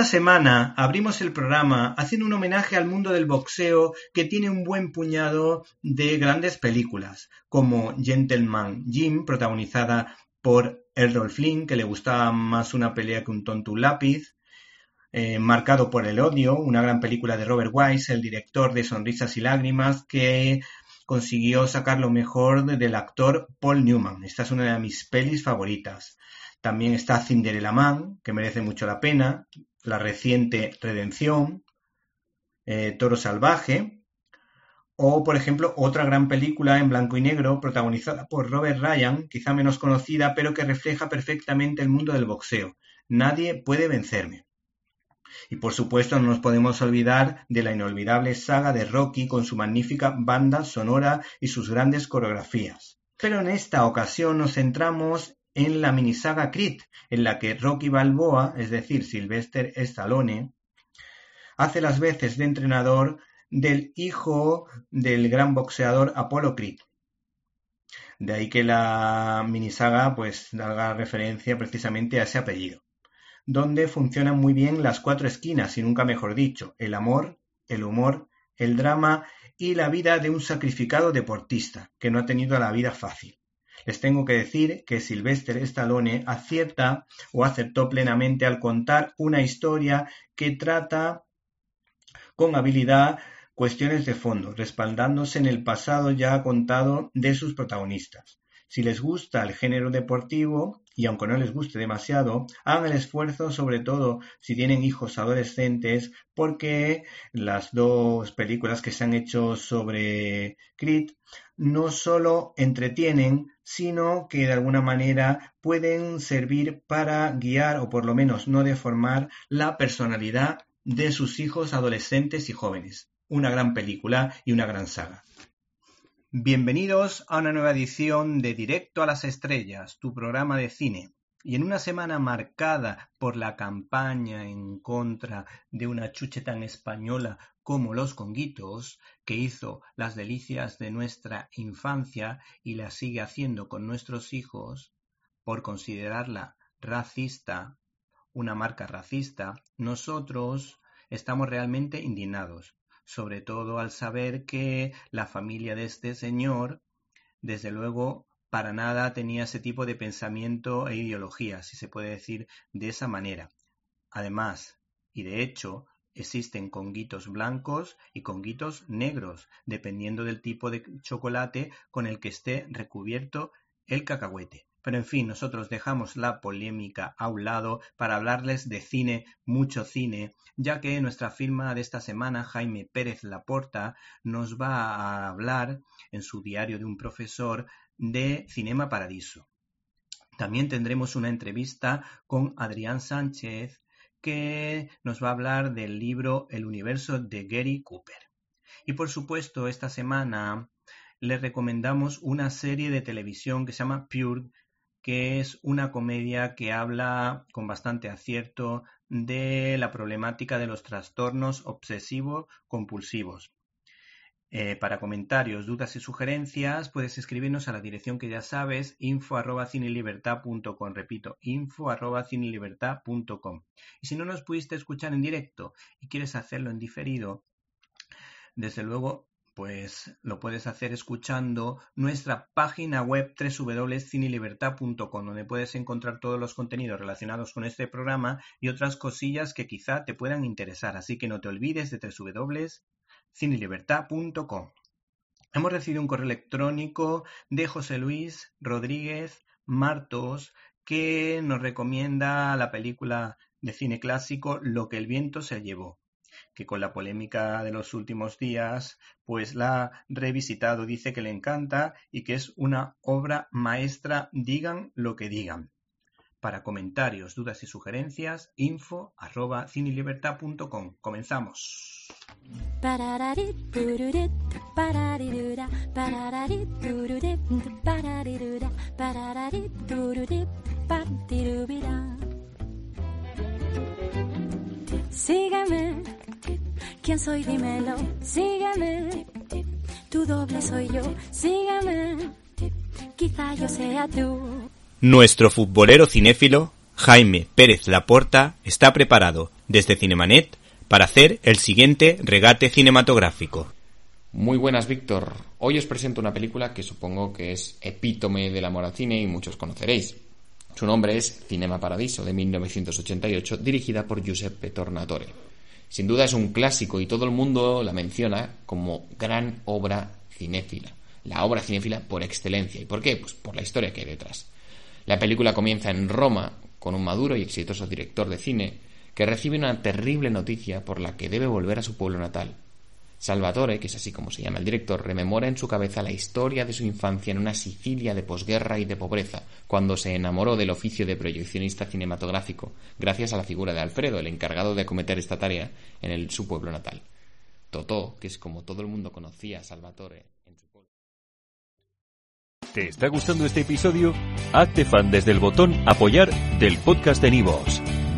Esta semana abrimos el programa haciendo un homenaje al mundo del boxeo que tiene un buen puñado de grandes películas, como Gentleman Jim, protagonizada por Errol Flynn, que le gustaba más una pelea que un tonto lápiz, eh, Marcado por el odio, una gran película de Robert Wise, el director de Sonrisas y Lágrimas, que consiguió sacar lo mejor del actor Paul Newman. Esta es una de mis pelis favoritas. También está Cinderella Man, que merece mucho la pena, la reciente Redención, eh, Toro Salvaje, o por ejemplo otra gran película en blanco y negro protagonizada por Robert Ryan, quizá menos conocida, pero que refleja perfectamente el mundo del boxeo. Nadie puede vencerme. Y por supuesto no nos podemos olvidar de la inolvidable saga de Rocky con su magnífica banda sonora y sus grandes coreografías. Pero en esta ocasión nos centramos en la minisaga Creed, en la que Rocky Balboa, es decir, Sylvester Stallone, hace las veces de entrenador del hijo del gran boxeador Apollo Creed. De ahí que la minisaga pues haga referencia precisamente a ese apellido, donde funcionan muy bien las cuatro esquinas, y nunca mejor dicho, el amor, el humor, el drama y la vida de un sacrificado deportista que no ha tenido la vida fácil. Les tengo que decir que Sylvester Stallone acierta o acertó plenamente al contar una historia que trata con habilidad cuestiones de fondo, respaldándose en el pasado ya contado de sus protagonistas. Si les gusta el género deportivo, y aunque no les guste demasiado, hagan el esfuerzo, sobre todo si tienen hijos adolescentes, porque las dos películas que se han hecho sobre Creed no solo entretienen, sino que de alguna manera pueden servir para guiar o por lo menos no deformar la personalidad de sus hijos adolescentes y jóvenes. Una gran película y una gran saga. Bienvenidos a una nueva edición de Directo a las Estrellas, tu programa de cine. Y en una semana marcada por la campaña en contra de una chuche tan española como los conguitos, que hizo las delicias de nuestra infancia y las sigue haciendo con nuestros hijos, por considerarla racista, una marca racista, nosotros estamos realmente indignados, sobre todo al saber que la familia de este señor, desde luego, para nada tenía ese tipo de pensamiento e ideología, si se puede decir de esa manera. Además, y de hecho, existen conguitos blancos y conguitos negros, dependiendo del tipo de chocolate con el que esté recubierto el cacahuete. Pero en fin, nosotros dejamos la polémica a un lado para hablarles de cine, mucho cine, ya que nuestra firma de esta semana, Jaime Pérez Laporta, nos va a hablar en su diario de un profesor de Cinema Paradiso. También tendremos una entrevista con Adrián Sánchez, que nos va a hablar del libro El universo de Gary Cooper. Y por supuesto, esta semana les recomendamos una serie de televisión que se llama Pure, que es una comedia que habla con bastante acierto de la problemática de los trastornos obsesivo-compulsivos. Eh, para comentarios, dudas y sugerencias puedes escribirnos a la dirección que ya sabes, info. Repito, info. Y si no nos pudiste escuchar en directo y quieres hacerlo en diferido, desde luego Pues lo puedes hacer escuchando nuestra página web www.cinelibertad.com, donde puedes encontrar todos los contenidos relacionados con este programa y otras cosillas que quizá te puedan interesar. Así que no te olvides de www.cinelibertad.com. Hemos recibido un correo electrónico de José Luis Rodríguez Martos que nos recomienda la película de cine clásico Lo que el viento se llevó que con la polémica de los últimos días, pues la ha revisitado, dice que le encanta y que es una obra maestra, digan lo que digan. Para comentarios, dudas y sugerencias, info arroba cinelibertad.com. Comenzamos. Sígueme, ¿quién soy? Dímelo, sígueme, tu doble soy yo, sígueme, quizá yo sea tú. Nuestro futbolero cinéfilo, Jaime Pérez Laporta, está preparado desde Cinemanet para hacer el siguiente regate cinematográfico. Muy buenas, Víctor. Hoy os presento una película que supongo que es epítome del amor al cine y muchos conoceréis. Su nombre es Cinema Paradiso, de 1988, dirigida por Giuseppe Tornatore. Sin duda es un clásico y todo el mundo la menciona como gran obra cinéfila. La obra cinéfila por excelencia. ¿Y por qué? Pues por la historia que hay detrás. La película comienza en Roma con un maduro y exitoso director de cine que recibe una terrible noticia por la que debe volver a su pueblo natal. Salvatore, que es así como se llama el director, rememora en su cabeza la historia de su infancia en una Sicilia de posguerra y de pobreza, cuando se enamoró del oficio de proyeccionista cinematográfico, gracias a la figura de Alfredo, el encargado de acometer esta tarea en su pueblo natal. Totó, que es como todo el mundo conocía a Salvatore en su pueblo. ¿Te está gustando este episodio? Hazte fan desde el botón Apoyar del podcast de Nivos.